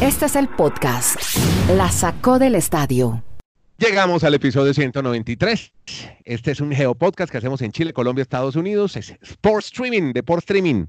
Este es el podcast. La sacó del estadio. Llegamos al episodio 193. Este es un geopodcast que hacemos en Chile, Colombia, Estados Unidos. Es Sports Streaming, Deport Streaming.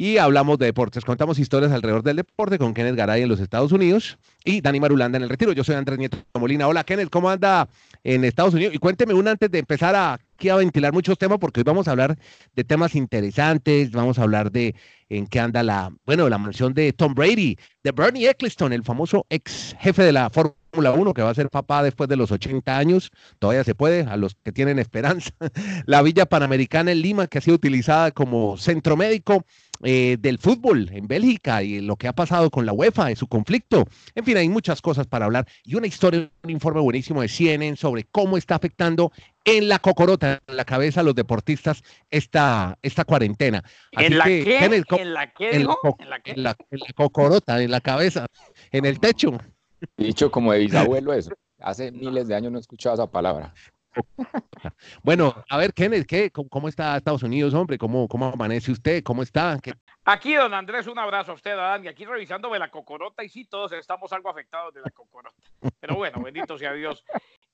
Y hablamos de deportes. Contamos historias alrededor del deporte con Kenneth Garay en los Estados Unidos y Dani Marulanda en el retiro. Yo soy Andrés Nieto Molina. Hola, Kenneth, ¿cómo anda en Estados Unidos? Y cuénteme una antes de empezar a, aquí a ventilar muchos temas, porque hoy vamos a hablar de temas interesantes. Vamos a hablar de en qué anda la, bueno, la mansión de Tom Brady, de Bernie Eccleston, el famoso ex jefe de la Fórmula 1 que va a ser papá después de los 80 años, todavía se puede, a los que tienen esperanza. La Villa Panamericana en Lima, que ha sido utilizada como centro médico eh, del fútbol en Bélgica y lo que ha pasado con la UEFA, en su conflicto. En fin, hay muchas cosas para hablar y una historia, un informe buenísimo de CNN sobre cómo está afectando en la cocorota, en la cabeza a los deportistas esta, esta cuarentena. ¿En la, qué? ¿En, la qué? ¿En la qué? En la, cocorota, en la cabeza, en el techo. Dicho como de bisabuelo eso. Hace miles de años no he escuchado esa palabra. Bueno, a ver, Kenneth, ¿qué, cómo, está Estados Unidos, hombre? ¿Cómo, cómo amanece usted? ¿Cómo está? Aquí, don Andrés, un abrazo a usted, a Dani. Aquí revisándome la cocorota y sí, todos estamos algo afectados de la cocorota. Pero bueno, bendito sea Dios.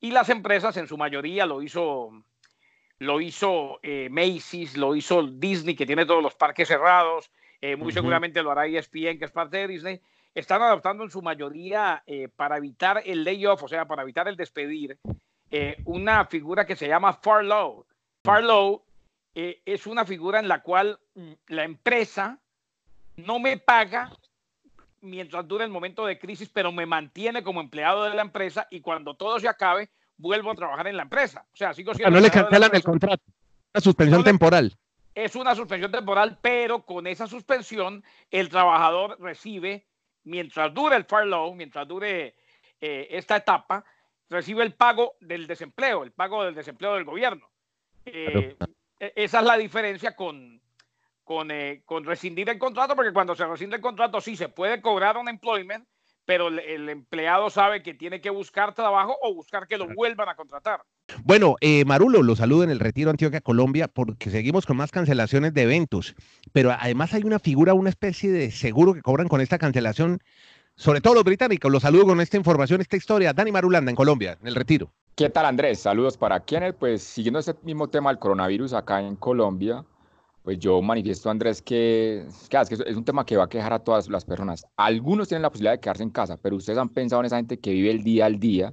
Y las empresas, en su mayoría, lo hizo, lo hizo eh, Macy's, lo hizo Disney, que tiene todos los parques cerrados. Eh, muy seguramente lo hará ESPN, que es parte de Disney. Están adaptando en su mayoría eh, para evitar el layoff, o sea, para evitar el despedir, eh, una figura que se llama Farlow. Farlow eh, es una figura en la cual mm, la empresa no me paga mientras dure el momento de crisis, pero me mantiene como empleado de la empresa y cuando todo se acabe, vuelvo a trabajar en la empresa. O sea, sigo siendo. no le cancelan el contrato. Una suspensión temporal. Es una suspensión temporal, pero con esa suspensión, el trabajador recibe, mientras dure el furlough, mientras dure eh, esta etapa, recibe el pago del desempleo, el pago del desempleo del gobierno. Eh, e, esa es la diferencia con, con, eh, con, rescindir el contrato, porque cuando se rescinde el contrato sí se puede cobrar un employment, pero el, empleado sabe que tiene que buscar trabajo o buscar que lo vuelvan a contratar. Bueno, eh, Marulo, lo saludo en el Retiro Antioquia, Colombia, porque seguimos con más cancelaciones de eventos, pero además hay una figura, una especie de seguro que cobran con esta cancelación sobre todo los británicos. Los saludo con esta información, esta historia. Dani Marulanda en Colombia, en el retiro. ¿Qué tal Andrés? Saludos para quienes, pues siguiendo este mismo tema del coronavirus acá en Colombia, pues yo manifiesto Andrés que, que, es un tema que va a quejar a todas las personas. Algunos tienen la posibilidad de quedarse en casa, pero ustedes han pensado en esa gente que vive el día al día,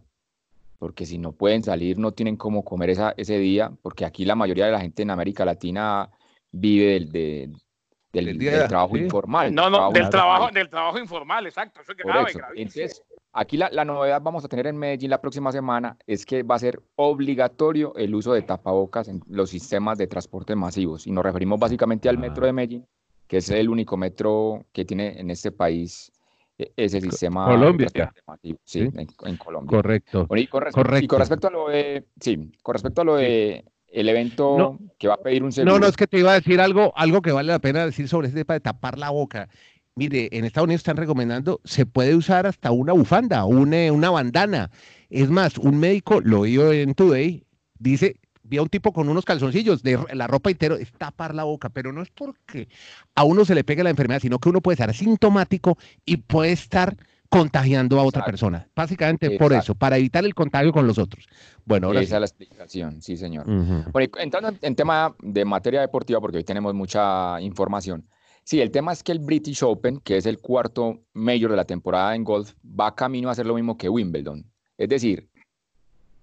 porque si no pueden salir, no tienen cómo comer esa, ese día, porque aquí la mayoría de la gente en América Latina vive de, del, trabajo informal. No, no, del trabajo, del trabajo informal, exacto. Eso es grave, Entonces, aquí la, la, novedad vamos a tener en Medellín la próxima semana es que va a ser obligatorio el uso de tapabocas en los sistemas de transporte masivos. Y nos referimos básicamente al metro de ah. Medellín, que es el único metro que tiene en este país e, ese sistema Colombia. Masivo, sí, En, Colombia. Correcto. y, con, Correcto. y con respecto a lo de, sí, con respecto a lo de el evento que va a pedir un seguro. No, no, es que te iba a decir algo, algo que vale la pena decir sobre este tema de tapar la boca. Mire, en Estados Unidos están recomendando, se puede usar hasta una bufanda, una, una bandana. Es más, un médico, lo oí en Today, dice, vi a un tipo con unos calzoncillos de la ropa entero, es tapar la boca, pero no es porque a uno se le pegue la enfermedad, sino que uno puede estar asintomático y puede estar contagiando a otra persona. Básicamente por eso, para evitar el contagio con los otros. Bueno, ahora Esa es la explicación, sí, señor. Bueno, entrando en tema de materia deportiva, porque hoy tenemos mucha información. Sí, el tema es que el British Open, que es el cuarto mayor de la temporada en golf, va camino a hacer lo mismo que Wimbledon. Es decir,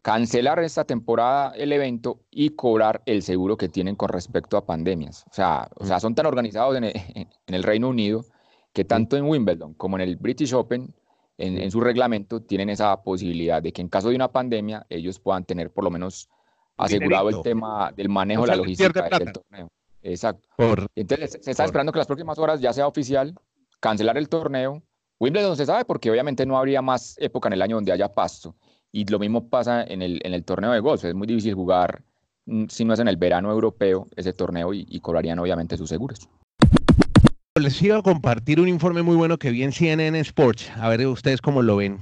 cancelar esta temporada el evento y cobrar el seguro que tienen con respecto a pandemias. O sea, o sea son tan organizados en en el Reino Unido que tanto en Wimbledon como en el British Open en, su reglamento tienen esa posibilidad de que en caso de una pandemia ellos puedan tener por lo menos asegurado el tema del manejo de la logística del torneo. Exacto. Entonces se está esperando que las próximas horas ya sea oficial cancelar el torneo. Wimbledon se sabe porque obviamente no habría más época en el año donde haya pasto. Y lo mismo pasa en el, en el torneo de golf. Es muy difícil jugar mm, si no es en el verano europeo ese torneo y, y cobrarían obviamente sus seguros. Les iba a compartir un informe muy bueno que vi en CNN Sports, a ver ustedes cómo lo ven,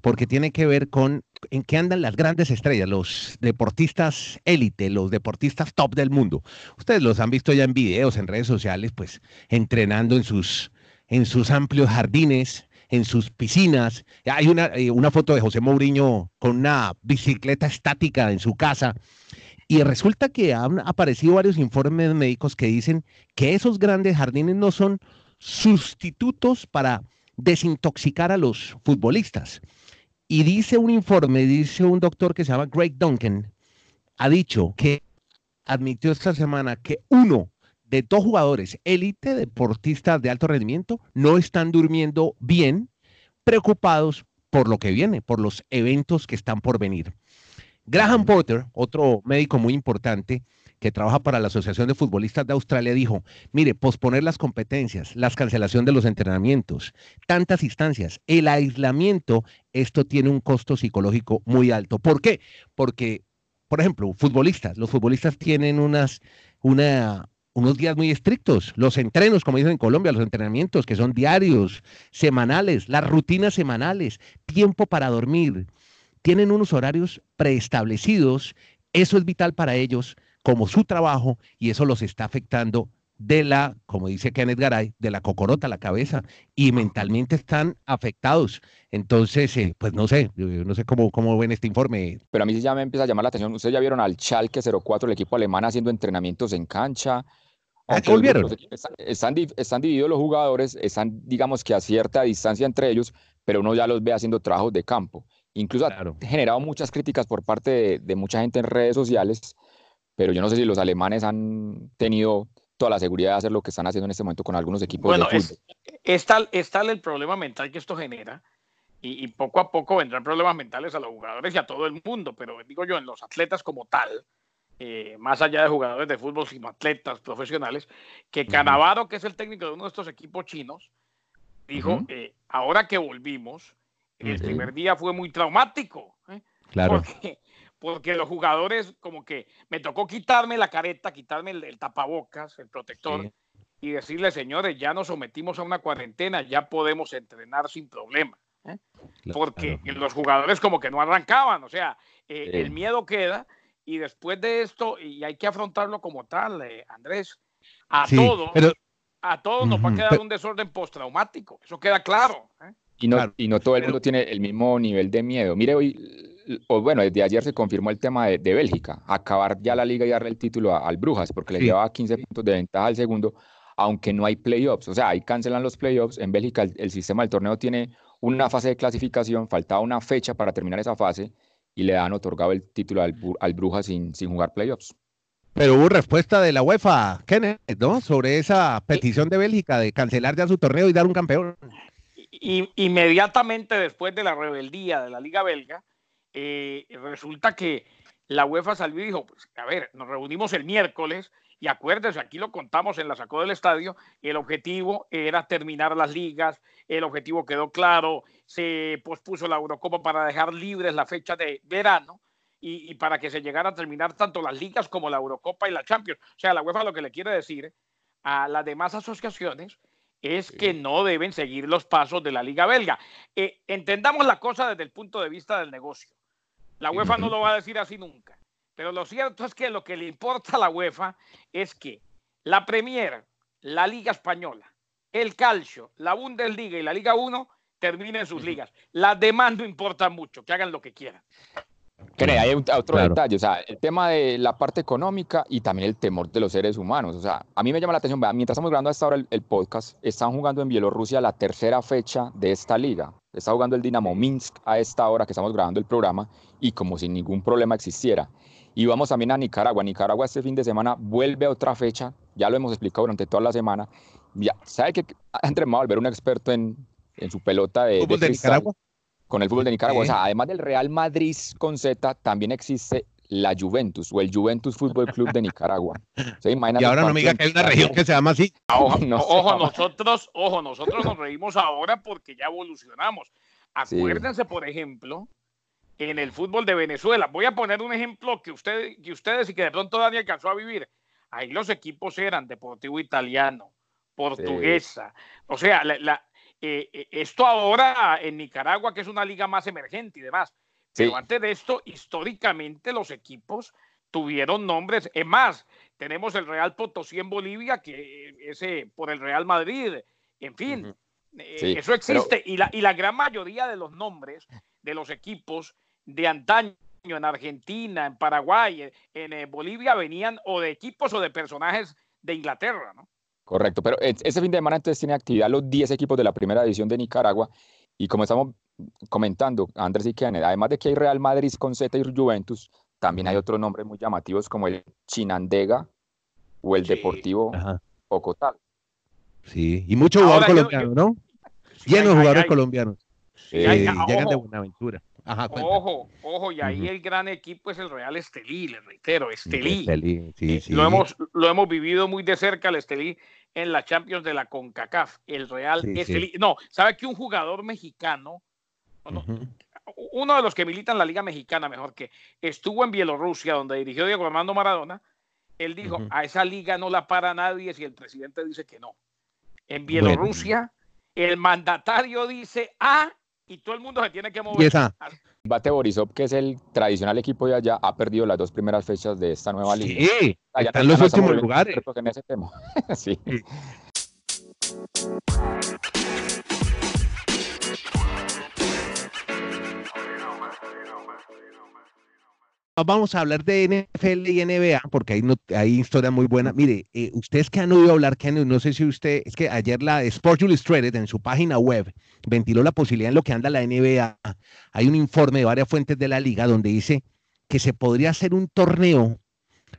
porque tiene que ver con en qué andan las grandes estrellas, los deportistas élite, los deportistas top del mundo. Ustedes los han visto ya en videos, en redes sociales, pues entrenando en sus, en sus amplios jardines, en sus piscinas. Hay una, eh, una foto de José Mourinho con una bicicleta estática en su casa. Y resulta que han aparecido varios informes médicos que dicen que esos grandes jardines no son sustitutos para desintoxicar a los futbolistas. Y dice un informe, dice un doctor que se llama Greg Duncan, ha dicho que admitió esta semana que uno de dos jugadores élite, deportistas de alto rendimiento, no están durmiendo bien, preocupados por lo que viene, por los eventos que están por venir. Graham Porter, otro médico muy importante que trabaja para la Asociación de Futbolistas de Australia, dijo, mire, posponer las competencias, la cancelación de los entrenamientos, tantas instancias, el aislamiento, esto tiene un costo psicológico muy alto. ¿Por qué? Porque, por ejemplo, futbolistas, los futbolistas tienen unas, una, unos días muy estrictos. Los entrenos, como dicen en Colombia, los entrenamientos que son diarios, semanales, las rutinas semanales, tiempo para dormir, tienen unos horarios preestablecidos. Eso es vital para ellos como su trabajo y eso los está afectando de la, como dice Kenneth Garay, de la cocorota, la cabeza, y mentalmente están afectados. Entonces, eh, pues no sé, no sé cómo, cómo ven este informe. Pero a mí sí ya me empieza a llamar la atención. Ustedes ya vieron al Schalke 04, el equipo alemán, haciendo entrenamientos en cancha, ¿A qué volvieron? Están, están, divididos los jugadores, están, digamos que a cierta distancia entre ellos, pero uno ya los ve haciendo trabajos de campo. Incluso ha generado muchas críticas por parte de, mucha gente en redes sociales, pero yo no sé si los alemanes han tenido toda la seguridad de hacer lo que están haciendo en este momento con algunos equipos bueno, de fútbol. Es, tal, es tal el problema mental que esto genera, y, y, poco a poco vendrán problemas mentales a los jugadores y a todo el mundo, pero digo yo, en los atletas como tal, eh, más allá de jugadores de fútbol, sino atletas profesionales, que Canavaro, que es el técnico de uno de estos equipos chinos, dijo, eh, ahora que volvimos, el primer día fue muy traumático. ¿eh? Claro. Porque, los jugadores, como que me tocó quitarme la careta, quitarme el, tapabocas, el protector, y decirle, señores, ya nos sometimos a una cuarentena, ya podemos entrenar sin problema. Porque los jugadores como que no arrancaban, o sea, el miedo queda y después de esto, y hay que afrontarlo como tal, eh, Andrés, a todos, a todos nos va a quedar un desorden postraumático, eso queda claro. ¿eh? Y, no, y no todo el mundo tiene el mismo nivel de miedo. Mire, hoy, o bueno, desde ayer se confirmó el tema de, Bélgica, acabar ya la liga y darle el título al Brujas, porque le llevaba 15 puntos de ventaja al segundo, aunque no hay playoffs. O sea, ahí cancelan los playoffs. En Bélgica el sistema del torneo tiene una fase de clasificación, faltaba una fecha para terminar esa fase y le han otorgado el título al, al Bruja sin, sin jugar playoffs. Pero hubo respuesta de la UEFA, Kenneth, ¿no? Sobre esa petición de Bélgica de cancelar ya su torneo y dar un campeón. Y, inmediatamente después de la rebeldía de la Liga Belga, eh, resulta que la UEFA salió y dijo, pues, a ver, nos reunimos el miércoles y acuérdense, aquí lo contamos en la sacó del estadio, el objetivo era terminar las ligas, el objetivo quedó claro, se pospuso la Eurocopa para dejar libres la fecha de verano y, para que se llegara a terminar tanto las ligas como la Eurocopa y la Champions. O sea, la UEFA lo que le quiere decir a las demás asociaciones es que no deben seguir los pasos de la Liga Belga. Eh, entendamos la cosa desde el punto de vista del negocio. La UEFA no lo va a decir así nunca. Pero lo cierto es que lo que le importa a la UEFA es que la Premier, la Liga Española, el Calcio, la Bundesliga y la Liga 1 terminen sus ligas. Las demás no importan mucho, que hagan lo que quieran. Crea, hay otro detalle, o sea, el tema de la parte económica y también el temor de los seres humanos. O sea, a mí me llama la atención, mientras estamos grabando hasta ahora el, podcast, están jugando en Bielorrusia la tercera fecha de esta liga. Está jugando el Dinamo Minsk a esta hora que estamos grabando el programa y como si ningún problema existiera. Y vamos también a Nicaragua. Nicaragua este fin de semana vuelve a otra fecha, ya lo hemos explicado durante toda la semana. Ya, ¿Sabe que Andrés va a volver un experto en, en su pelota de, ¿Fútbol de, Nicaragua? Con el fútbol de Nicaragua. O sea, además del Real Madrid con Z, también existe la Juventus o el Juventus Fútbol Club de Nicaragua. y ahora no me diga que hay una región que se llama así. Ojo, ojo nosotros, ojo, nosotros nos reímos ahora porque ya evolucionamos. Acuérdense, por ejemplo, en el fútbol de Venezuela. Voy a poner un ejemplo que, usted, que ustedes y que de pronto Dani alcanzó a vivir. Ahí los equipos eran Deportivo Italiano, Portuguesa. O sea, eh, eh, esto ahora en Nicaragua, que es una liga más emergente y demás. Pero antes de esto, históricamente los equipos tuvieron nombres. Es más, tenemos el Real Potosí en Bolivia, que ese por el Real Madrid. En fin, Eh, eso existe y, la, y la gran mayoría de los nombres de los equipos de antaño en Argentina, en Paraguay, en, eh, Bolivia venían o de equipos o de personajes de Inglaterra, ¿no? Correcto, pero ese fin de semana entonces tiene actividad los 10 equipos de la primera división de Nicaragua y como estamos comentando, Andrés y Kenneth, además de que hay Real Madrid con Z y Juventus, también hay otros nombres muy llamativos como el Chinandega o el Deportivo Ocotal. Sí, y muchos jugadores colombianos, ¿no? Llenos de jugadores colombianos. llegan de Buenaventura. ojo, ojo, y ahí el gran equipo es el Real Estelí, les reitero, Estelí. Estelí sí, sí. Lo, hemos, lo hemos vivido muy de cerca, el Estelí, en la Champions de la CONCACAF, el Real. No, ¿sabe que un jugador mexicano, uno de los que militan la Liga Mexicana, mejor que estuvo en Bielorrusia, donde dirigió Diego Armando Maradona, él dijo, a esa liga no la para nadie si el presidente dice que no. En Bielorrusia, el mandatario dice A y todo el mundo se tiene que mover. Bate Borisov, que es el tradicional equipo de allá, ha perdido las dos primeras fechas de esta nueva liga. Sí, está en los últimos lugares. En ese tema. sí. Vamos a hablar de NFL y NBA porque hay, no, hay historias muy buenas. Mire, eh, ustedes que han oído hablar, que no sé si usted, es que ayer la Sports Illustrated en su página web ventiló la posibilidad en lo que anda la NBA. Hay un informe de varias fuentes de la liga donde dice que se podría hacer un torneo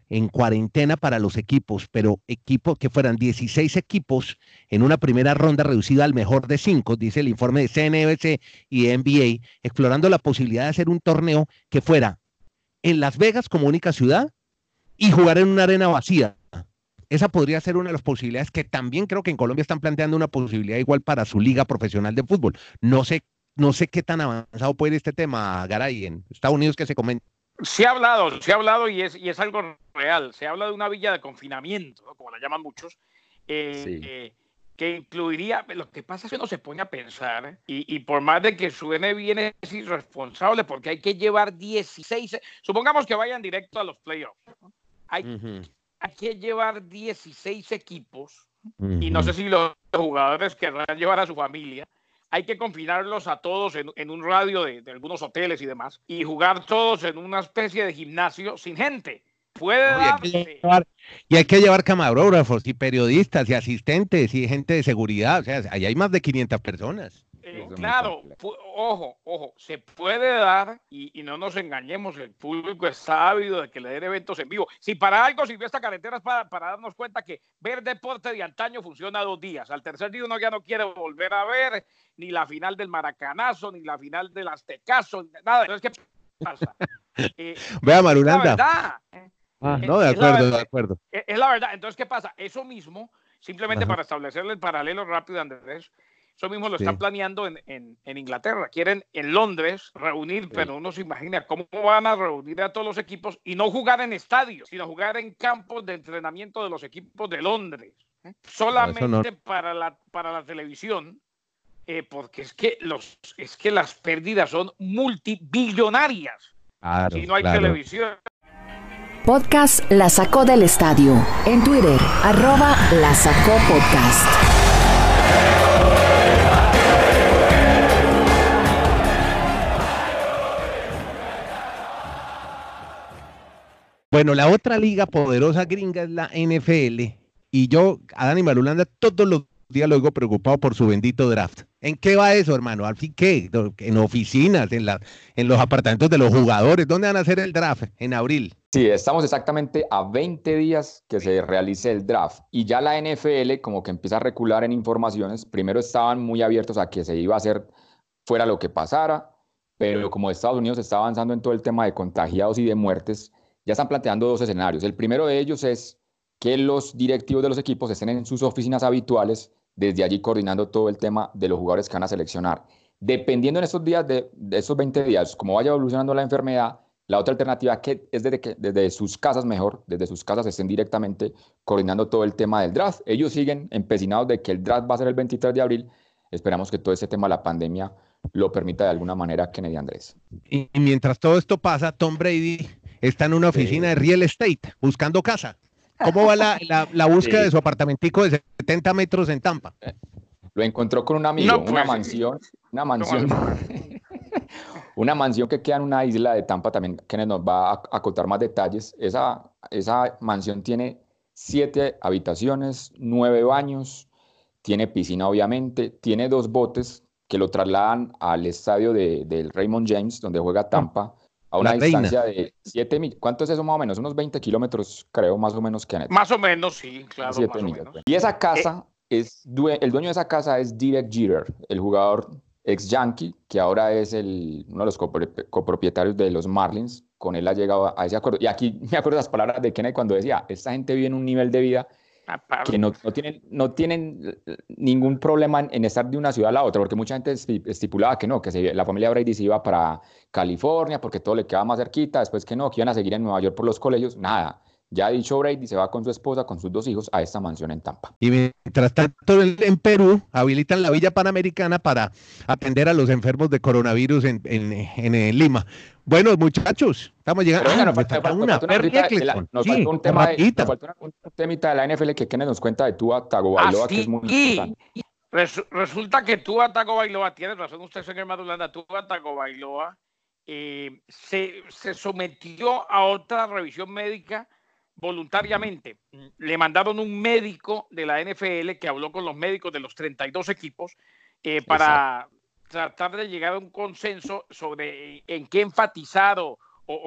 en cuarentena para los equipos, pero equipos que fueran 16 equipos en una primera ronda reducida al mejor de cinco, dice el informe de CNBC y NBA, explorando la posibilidad de hacer un torneo que fuera en Las Vegas como única ciudad y jugar en una arena vacía. Esa podría ser una de las posibilidades que también creo que en Colombia están planteando una posibilidad igual para su liga profesional de fútbol. No sé, no sé qué tan avanzado puede ir este tema, Garay, en Estados Unidos que se comenta. Se ha hablado, se ha hablado y es, y es algo real. Se habla de una villa de confinamiento, como la llaman muchos. Eh, eh, que incluiría, lo que pasa es que uno se pone a pensar, y, por más de que suene bien es irresponsable, porque hay que llevar 16, supongamos que vayan directo a los playoffs, hay, que llevar 16 equipos, y no sé si los jugadores querrán llevar a su familia, hay que confinarlos a todos en, un radio de, de, algunos hoteles y demás, y jugar todos en una especie de gimnasio sin gente. Puede y hay que llevar camarógrafos y periodistas y asistentes y gente de seguridad. O sea, ahí hay más de 500 personas. Eh, claro, ojo, ojo, se puede dar, y, no nos engañemos, el público es sabido de que le den eventos en vivo. Si para algo sirvió esta carretera es para, para darnos cuenta que ver deporte de antaño funciona dos días. Al tercer día uno ya no quiere volver a ver ni la final del Maracanazo, ni la final del Aztecaso, nada. Entonces, ¿qué pasa? Eh, Vea, Marulanda. Eh, Ah, no, de acuerdo, de acuerdo. Es la verdad. Entonces, ¿qué pasa? Eso mismo, simplemente para establecerle el paralelo rápido, Andrés, eso mismo lo están planeando en, Inglaterra. Quieren en Londres reunir, pero uno se imagina cómo van a reunir a todos los equipos y no jugar en estadios, sino jugar en campos de entrenamiento de los equipos de Londres. ¿eh? Solamente para, la, para la televisión. Eh, porque es que, los, es que las pérdidas son multibillonarias. si no hay televisión, Podcast La Sacó del Estadio. En Twitter, arroba La Sacó Podcast. Bueno, la otra liga poderosa gringa es la NFL. Y yo, a Dani Marulanda, todos los días lo digo preocupado por su bendito draft. ¿En qué va eso, hermano? ¿Al fin qué? ¿En oficinas? ¿En, la, ¿En los apartamentos de los jugadores? ¿Dónde van a hacer el draft? En abril. Sí, estamos exactamente a 20 días que se realice el draft y ya la NFL como que empieza a recular en informaciones. Primero estaban muy abiertos a que se iba a hacer fuera lo que pasara, pero como Estados Unidos está avanzando en todo el tema de contagiados y de muertes, ya están planteando dos escenarios. El primero de ellos es que los directivos de los equipos estén en sus oficinas habituales, desde allí coordinando todo el tema de los jugadores que van a seleccionar. Dependiendo en estos días, de, esos 20 días, como vaya evolucionando la enfermedad, la otra alternativa que es desde, que, desde sus casas mejor, desde sus casas estén directamente coordinando todo el tema del draft. Ellos siguen empecinados de que el draft va a ser el 23 de abril. Esperamos que todo ese tema de la pandemia lo permita de alguna manera Kennedy Andrés. Y mientras todo esto pasa, Tom Brady está en una oficina de real estate buscando casa. ¿Cómo va la, la, búsqueda de su apartamentico de 70 metros en Tampa? Lo encontró con un amigo, una mansión, una mansión, una mansión que queda en una isla de Tampa también, que nos va a, a contar más detalles. Esa, esa mansión tiene siete habitaciones, nueve baños, tiene piscina obviamente, tiene dos botes que lo trasladan al estadio de, del Raymond James, donde juega ah, Tampa, a una distancia de 7 mil. ¿Cuánto es eso más o menos? Unos 20 kilómetros, creo, más o menos, que Más o menos, sí, claro. Pues. Y esa casa, es, el dueño de esa casa es Derek Jeter, el jugador ex Yankee, que ahora es el, uno de los copropietarios de los Marlins. Con él ha llegado a ese acuerdo. Y aquí me acuerdo las palabras de Kennedy cuando decía, esta gente vive en un nivel de vida que no, no, tienen, no tienen ningún problema en, estar de una ciudad a la otra, porque mucha gente estipulaba que no, que la familia Brady se iba para California porque todo le quedaba más cerquita, después que no, que iban a seguir en Nueva York por los colegios, nada. Ya ha dicho Brady, se va con su esposa, con sus dos hijos, a esta mansión en Tampa. Y mientras tanto, en Perú habilitan la Villa Panamericana para atender a los enfermos de coronavirus en, en, en Lima. Bueno, muchachos, estamos llegando. Pero nos falta, una nos falta un tema de, nos falta un temita de la NFL que Kenneth nos cuenta de Tua Tagovailoa, que es muy importante. resulta que Tua Tagovailoa, tiene razón usted, señor Madulanda, Tua Tagovailoa eh, se, se sometió a otra revisión médica voluntariamente. Le mandaron un médico de la NFL que habló con los médicos de los 32 equipos eh, para tratar de llegar a un consenso sobre en qué enfatizar o,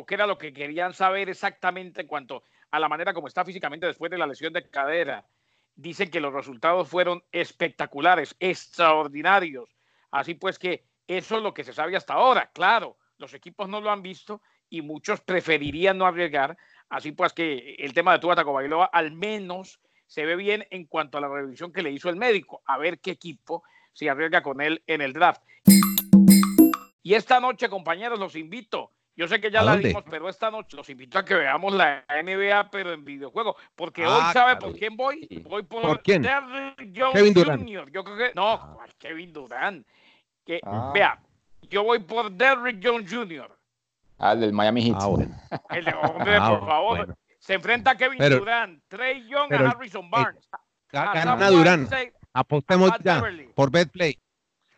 qué era lo que querían saber exactamente en cuanto a la manera como está físicamente después de la lesión de cadera. Dicen que los resultados fueron espectaculares, extraordinarios. Así pues que eso es lo que se sabe hasta ahora. Claro, los equipos no lo han visto y muchos preferirían no arriesgar. Así pues que el tema de Tua Tagovailoa al menos se ve bien en cuanto a la revisión que le hizo el médico, a ver qué equipo se arriesga con él en el draft. Y esta noche, compañeros, los invito. Yo sé que ya la vimos, pero esta noche los invito a que veamos la NBA, pero en videojuego. Porque hoy, ah, ¿sabe por quién voy? Voy por, Derrick Jones Jr. Yo creo que. No, ah. Kevin Durant. Que, ah. Vea, yo voy por Derrick Jones Jr. Ah, el del Miami Heat. El de, hombre, por favor. Se enfrenta a Kevin Durant, Trey Young, a Harrison Barnes. gana Durant. Apostemos ya por BetPlay.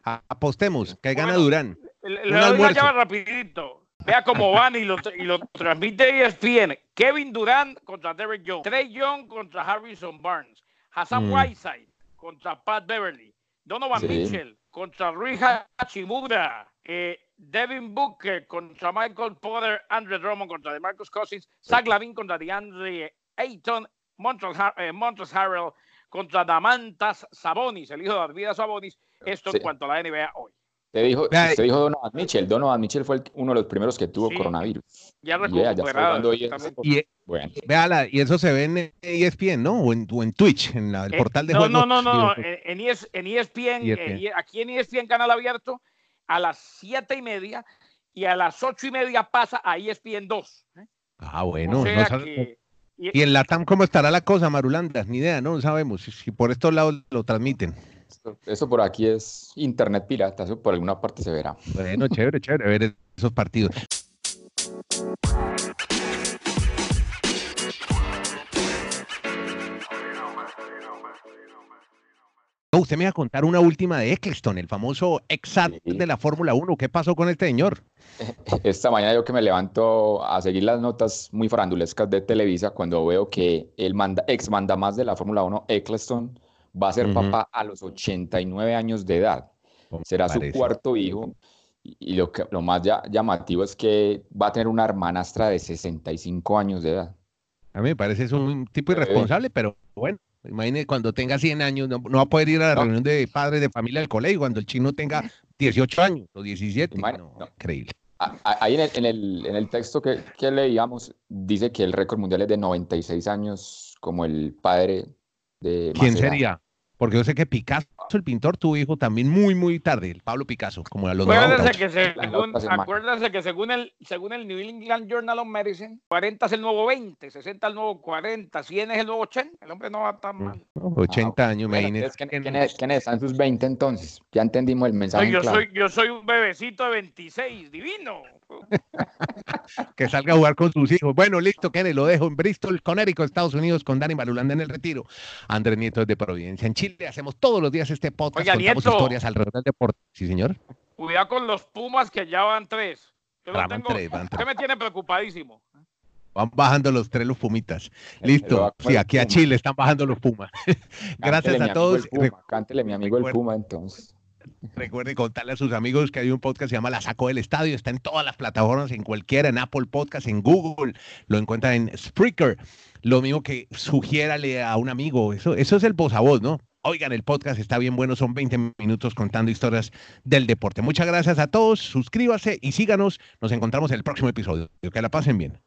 Apostemos que gana Durán. Le doy una llave rapidito. Vea cómo van y lo, y lo transmite ESPN. Kevin Durant contra Derek Jones. Trey Young contra Harrison Barnes. Hassan mm. Whiteside contra Pat Beverly. Donovan Mitchell contra Rui Hachimura. Eh, Devin Booker contra Michael Porter. Andre Drummond contra DeMarcus Cousins. Zach Lavin contra DeAndre Ayton. Montrezl eh, Harrell contra Damantas Sabonis, el hijo de Arvidas Sabonis. Esto en cuanto a la NBA hoy. Te dijo, te dijo Donovan Mitchell. Donovan Mitchell fue uno de los primeros que tuvo coronavirus. Ya recuperado. Y, y, bueno. Véala, y eso se ve en ESPN, ¿no? O en, Twitch, en el eh, portal de no, No, no, no, en, ESPN, e e aquí en ESPN Canal Abierto, a las siete y media, y a las ocho y media pasa a ESPN 2. ¿eh? Ah, bueno. no y, en la TAM cómo estará la cosa, Marulanda? Ni idea, no sabemos si por estos lados lo transmiten. Eso, por aquí es internet pirata, eso por alguna parte se verá. Bueno, chévere, chévere ver esos partidos. Usted me va a contar una última de Eccleston, el famoso exat de la Fórmula 1. ¿Qué pasó con este señor? Esta mañana yo que me levanto a seguir las notas muy farandulescas de Televisa cuando veo que el manda, ex manda más de la Fórmula 1, Eccleston, va a ser papá a los 89 años de edad. Será su cuarto hijo. Y lo, que, lo más llamativo es que va a tener una hermanastra de 65 años de edad. A mí me parece es un tipo irresponsable, pero bueno. Imagínese cuando tenga 100 años, no, va a poder ir a la reunión de padres de familia del colegio cuando el chino tenga 18 años o 17. Increíble. Ahí en el, en el, en el texto que, que, leíamos dice que el récord mundial es de 96 años como el padre de... ¿Quién sería? Porque yo sé que Picasso, el pintor, tuvo hijo también muy, muy tarde, el Pablo Picasso, como a los acuérdese que, según, acuérdese que según el, según el New England Journal of Medicine, 40 es el nuevo 20, 60 es el nuevo 40, 100 es el nuevo 80. El hombre no va tan mal. 80 años, me ¿quién, es, ¿Quién es? sus 20 entonces. Ya entendimos el mensaje. yo, soy, yo soy un bebecito de 26, divino. que salga a jugar con sus hijos. Bueno, listo, Kenny, lo dejo en Bristol, Connecticut, Estados Unidos, con Dani Marulanda en el retiro. Andrés Nieto de Providencia, en Chile. Hacemos todos los días este podcast. contamos historias alrededor del deporte. Sí, señor. Cuidado con los Pumas que ya van tres. Yo van tres, van tres. me tiene preocupadísimo. Van bajando los tres los Pumitas. Listo. Sí, aquí a Chile están bajando los Pumas. Gracias a todos. Cántele mi amigo el Puma entonces. Recuerde contarle a sus amigos que hay un podcast que se llama La Saco del Estadio. Está en todas las plataformas, en cualquiera, en Apple Podcast, en Google. Lo encuentra en Spreaker. Lo mismo que sugiérale a un amigo. Eso, eso es el voz a voz, ¿no? Oigan, el podcast está bien bueno, son 20 minutos contando historias del deporte. Muchas gracias a todos, suscríbase y síganos. Nos encontramos en el próximo episodio. Que la pasen bien.